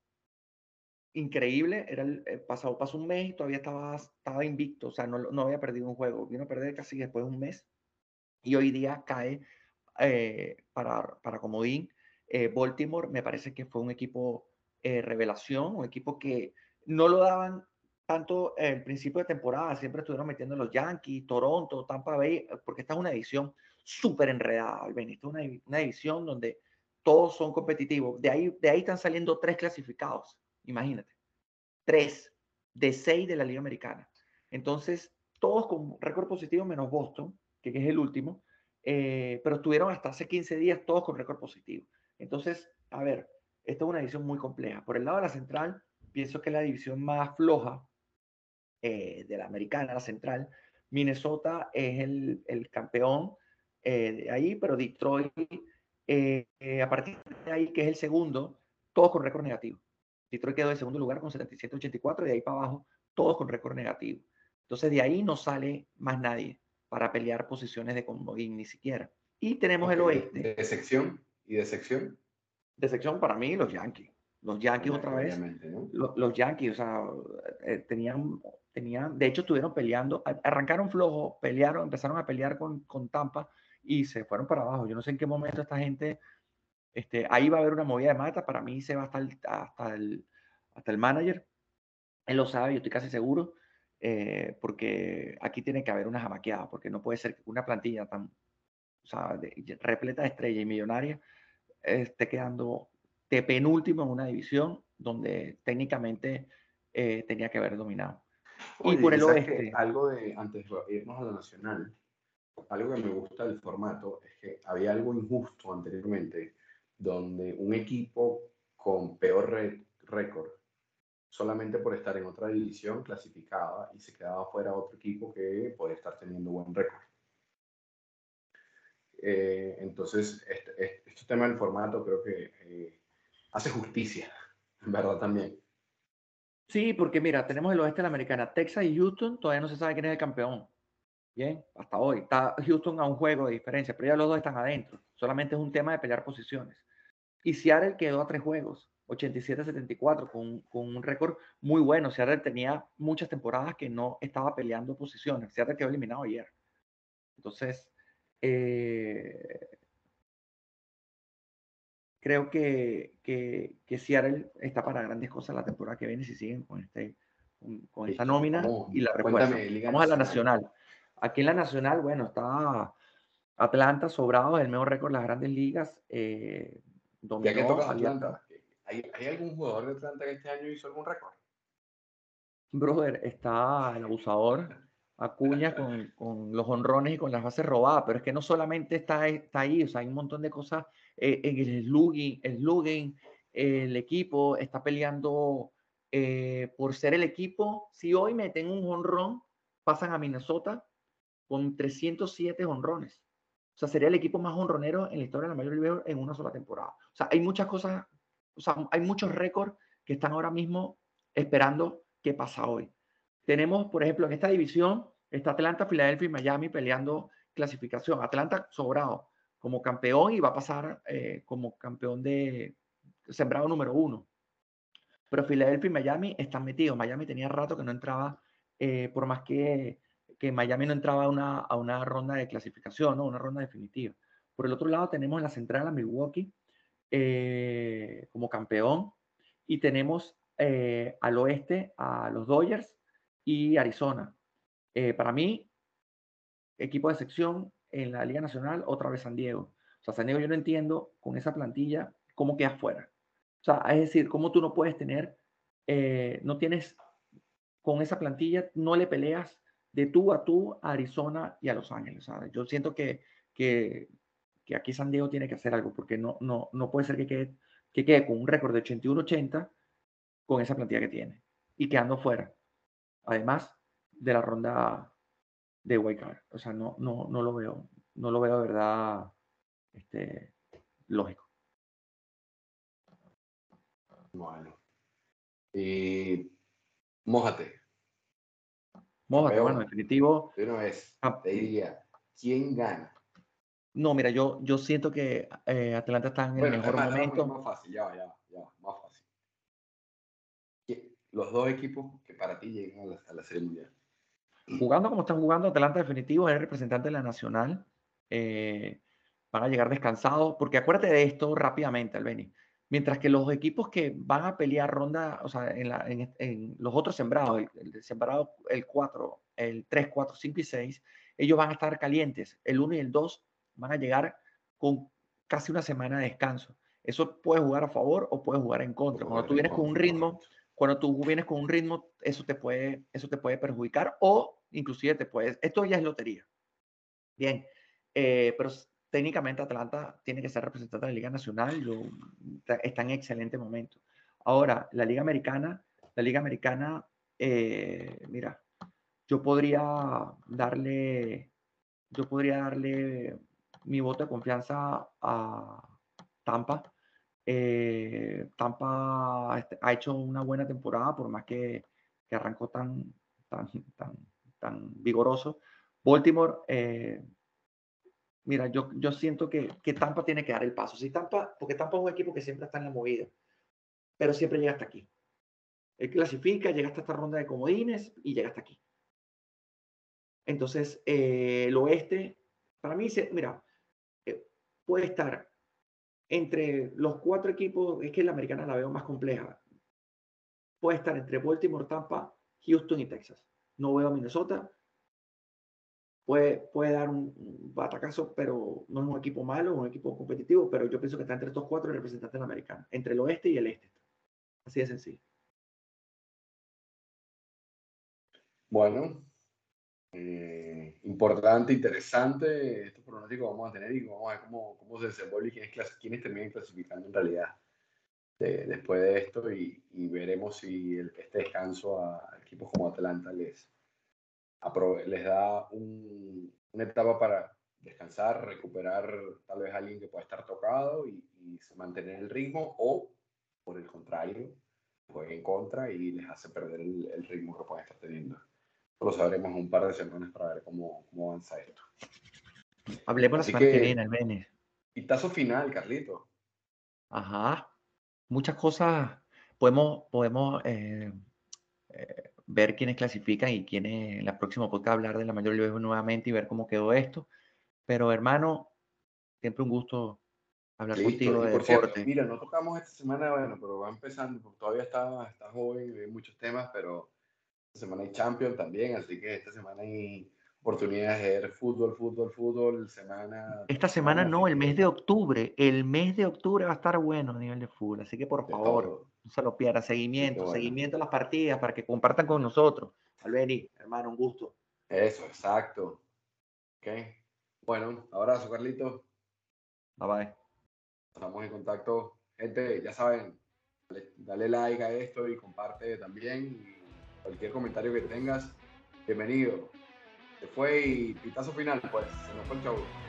increíble, era el, eh, pasado, pasó un mes y todavía estaba, estaba invicto, o sea, no, no había perdido un juego, vino a perder casi después de un mes y hoy día cae para, para Comodín. Baltimore me parece que fue un equipo revelación, un equipo que no lo daban tanto en principio de temporada, siempre estuvieron metiendo los Yankees, Toronto, Tampa Bay, porque esta es una división súper enredada, Esta es una, una, división donde todos son competitivos. De ahí, de ahí están saliendo tres clasificados, imagínate. Tres. de seis de la Liga Americana. Entonces, todos con récord positivo menos Boston, que es el último, eh, pero estuvieron hasta hace 15 días todos con récord positivo. Entonces, a ver, esta es una división muy compleja. Por el lado de la central, pienso que es la división más floja eh, de la americana, la central. Minnesota es el, el campeón eh, de ahí, pero Detroit, a partir de ahí, que es el segundo, todos con récord negativo. Detroit quedó en segundo lugar con 77-84 y de ahí para abajo, todos con récord negativo. Entonces, de ahí no sale más nadie para pelear posiciones de comodín, ni siquiera. Y tenemos el oeste. ¿De sección? ¿Y de sección? De sección para mí, los Yankees. Los Yankees otra vez. Los, Yankees, o sea, eh, tenían, tenían, de hecho estuvieron peleando, arrancaron flojo, pelearon, empezaron a pelear con, con Tampa y se fueron para abajo. Yo no sé en qué momento esta gente, este, ahí va a haber una movida de mata, para mí se va hasta el, hasta el, hasta el manager. Él lo sabe, yo estoy casi seguro. Eh, porque aquí tiene que haber una jamaqueada, porque no puede ser que una plantilla tan o sea, repleta de estrella y millonaria esté quedando de penúltimo en una división donde técnicamente eh, tenía que haber dominado. y por el oeste. Algo de, antes de irnos a la nacional, algo que me gusta del formato es que había algo injusto anteriormente, donde un equipo con peor récord solamente por estar en otra división clasificaba y se quedaba fuera otro equipo que puede estar teniendo buen récord. Eh, entonces, este, este, este, tema del formato creo que eh, hace justicia, en verdad también. Sí, porque mira, tenemos el oeste de la americana, Texas y Houston, todavía no se sabe quién es el campeón. Bien, hasta hoy. Está Houston a un juego de diferencia, pero ya los dos están adentro. Solamente es un tema de pelear posiciones. Y Seattle quedó a tres juegos. 87-74, con, con, un récord muy bueno. Seattle tenía muchas temporadas que no estaba peleando posiciones. Seattle quedó eliminado ayer. Entonces, eh, creo que, que, que, Seattle está para grandes cosas la temporada que viene si siguen con, este, con, esta nómina y la refuerza. Vamos a la nacional. Aquí en la nacional, bueno, está Atlanta sobrado, el mejor récord de las grandes ligas. Eh, que toca Atlanta. ¿Hay, algún jugador de Atlanta que este año hizo algún récord? Brother, está el abusador Acuña con, con, los honrones y con las bases robadas, pero es que no solamente está, está ahí, o sea, hay un montón de cosas eh, el slugging, el equipo está peleando eh, por ser el equipo. Si hoy meten un honrón, pasan a Minnesota con 307 honrones. O sea, sería el equipo más honronero en la historia de la Mayor Liga en una sola temporada. O sea, hay muchas cosas o sea, hay muchos récords que están ahora mismo esperando qué pasa hoy. Tenemos, por ejemplo, en esta división está Atlanta, Filadelfia y Miami peleando clasificación. Atlanta sobrado como campeón y va a pasar eh, como campeón de sembrado número uno. Pero Filadelfia y Miami están metidos. Miami tenía rato que no entraba, eh, por más que, que Miami no entraba a una, a una ronda de clasificación, ¿no? una ronda definitiva. Por el otro lado tenemos en la central a Milwaukee, eh, como campeón. Y tenemos al oeste a los Dodgers y Arizona. Para mí, equipo de sección en la Liga Nacional, otra vez San Diego. O sea, San Diego yo no entiendo con esa plantilla cómo queda fuera. O sea, es decir, cómo tú no puedes tener, no tienes con esa plantilla, no le peleas de tú a tú a Arizona y a Los Ángeles. Yo siento que, que, que aquí San Diego tiene que hacer algo, porque no, no, no puede ser que quede, que quede con un récord de 81-80 con esa plantilla que tiene y quedando fuera. Además de la ronda de Wildcard. O sea, no, no, no lo veo, no lo veo de verdad este, lógico. Bueno. Y mójate. Mójate, bueno, definitivo. Una vez, te diría, ¿quién gana? No, mira, yo, yo siento que eh, Atlanta está en el mejor momento. Más fácil, ya, ya, ya, más fácil. Los dos equipos que para ti llegan a la, Serie Mundial. Jugando como están jugando, Atlanta definitivo es el representante de la Nacional. Eh, van a llegar descansados, porque acuérdate de esto rápidamente, Albeni. Mientras que los equipos que van a pelear ronda, o sea, en, la, en, los otros sembrados, el, el, sembrado el 4, el 3, 4, 5 y 6, ellos van a estar calientes. El 1 y el 2 van a llegar con casi una semana de descanso. Eso puede jugar a favor o puede jugar en contra. Cuando tú vienes con un ritmo, cuando tú vienes con un ritmo, eso te puede, eso te puede perjudicar o inclusive te puedes, esto ya es lotería. Bien, eh, pero técnicamente Atlanta tiene que ser representante de la Liga Nacional, lo, está en excelente momento. Ahora, la Liga Americana, la Liga Americana, eh, mira, yo podría darle, yo podría darle mi voto de confianza a Tampa. Eh, Tampa este, ha hecho una buena temporada, por más que, que arrancó tan, tan, tan, tan vigoroso. Baltimore, eh, mira, yo, yo siento que, que, Tampa tiene que dar el paso. Si Tampa, porque Tampa es un equipo que siempre está en la movida, pero siempre llega hasta aquí. Él clasifica, llega hasta esta ronda de comodines y llega hasta aquí. Entonces, eh, el oeste, para mí, mira, eh, puede estar entre los cuatro equipos, es que la americana la veo más compleja. Puede estar entre Baltimore, Tampa, Houston y Texas. No veo a Minnesota. Puede, puede dar un, batacazo, pero no es un equipo malo, un equipo competitivo, pero yo pienso que está entre estos cuatro representantes de la americana, entre el oeste y el este. Así de sencillo. Bueno, eh, importante, interesante estos pronósticos vamos a tener y vamos a ver cómo, cómo se desenvuelve y quiénes, quiénes terminan clasificando en realidad después de esto y, veremos si este descanso a, equipos como Atlanta les, les da una etapa para descansar, recuperar tal vez a alguien que pueda estar tocado y, mantener el ritmo o por el contrario juega en contra y les hace perder el, el ritmo que pueden estar teniendo lo sabremos un par de semanas para ver cómo, cómo avanza esto. Hablemos la semana que, viene, el Bene. tazo final, Carlito. Ajá. Muchas cosas. Podemos, podemos eh, eh, ver quiénes clasifican y quiénes en la próxima podcast hablar de la mayor Liga nuevamente y ver cómo quedó esto. Pero hermano, siempre un gusto hablar contigo de deporte. mira, no tocamos esta semana, bueno, pero va empezando, porque todavía está, está joven, hay muchos temas, pero semana hay Champions también, así que esta semana hay oportunidades de ver fútbol, fútbol, fútbol, semana... Esta semana no, el mes de octubre, el mes de octubre va a estar bueno a nivel de fútbol, así que por favor, no se lo pierda, seguimiento, seguimiento a las partidas para que compartan con nosotros. Albeni, hermano, un gusto. Eso, exacto. Ok. Bueno, abrazo, Carlito. Bye bye. Estamos en contacto. Gente, ya saben, dale, dale like a esto y comparte también cualquier comentario que tengas, bienvenido. Se fue y pitazo final, pues, se nos fue el chavo.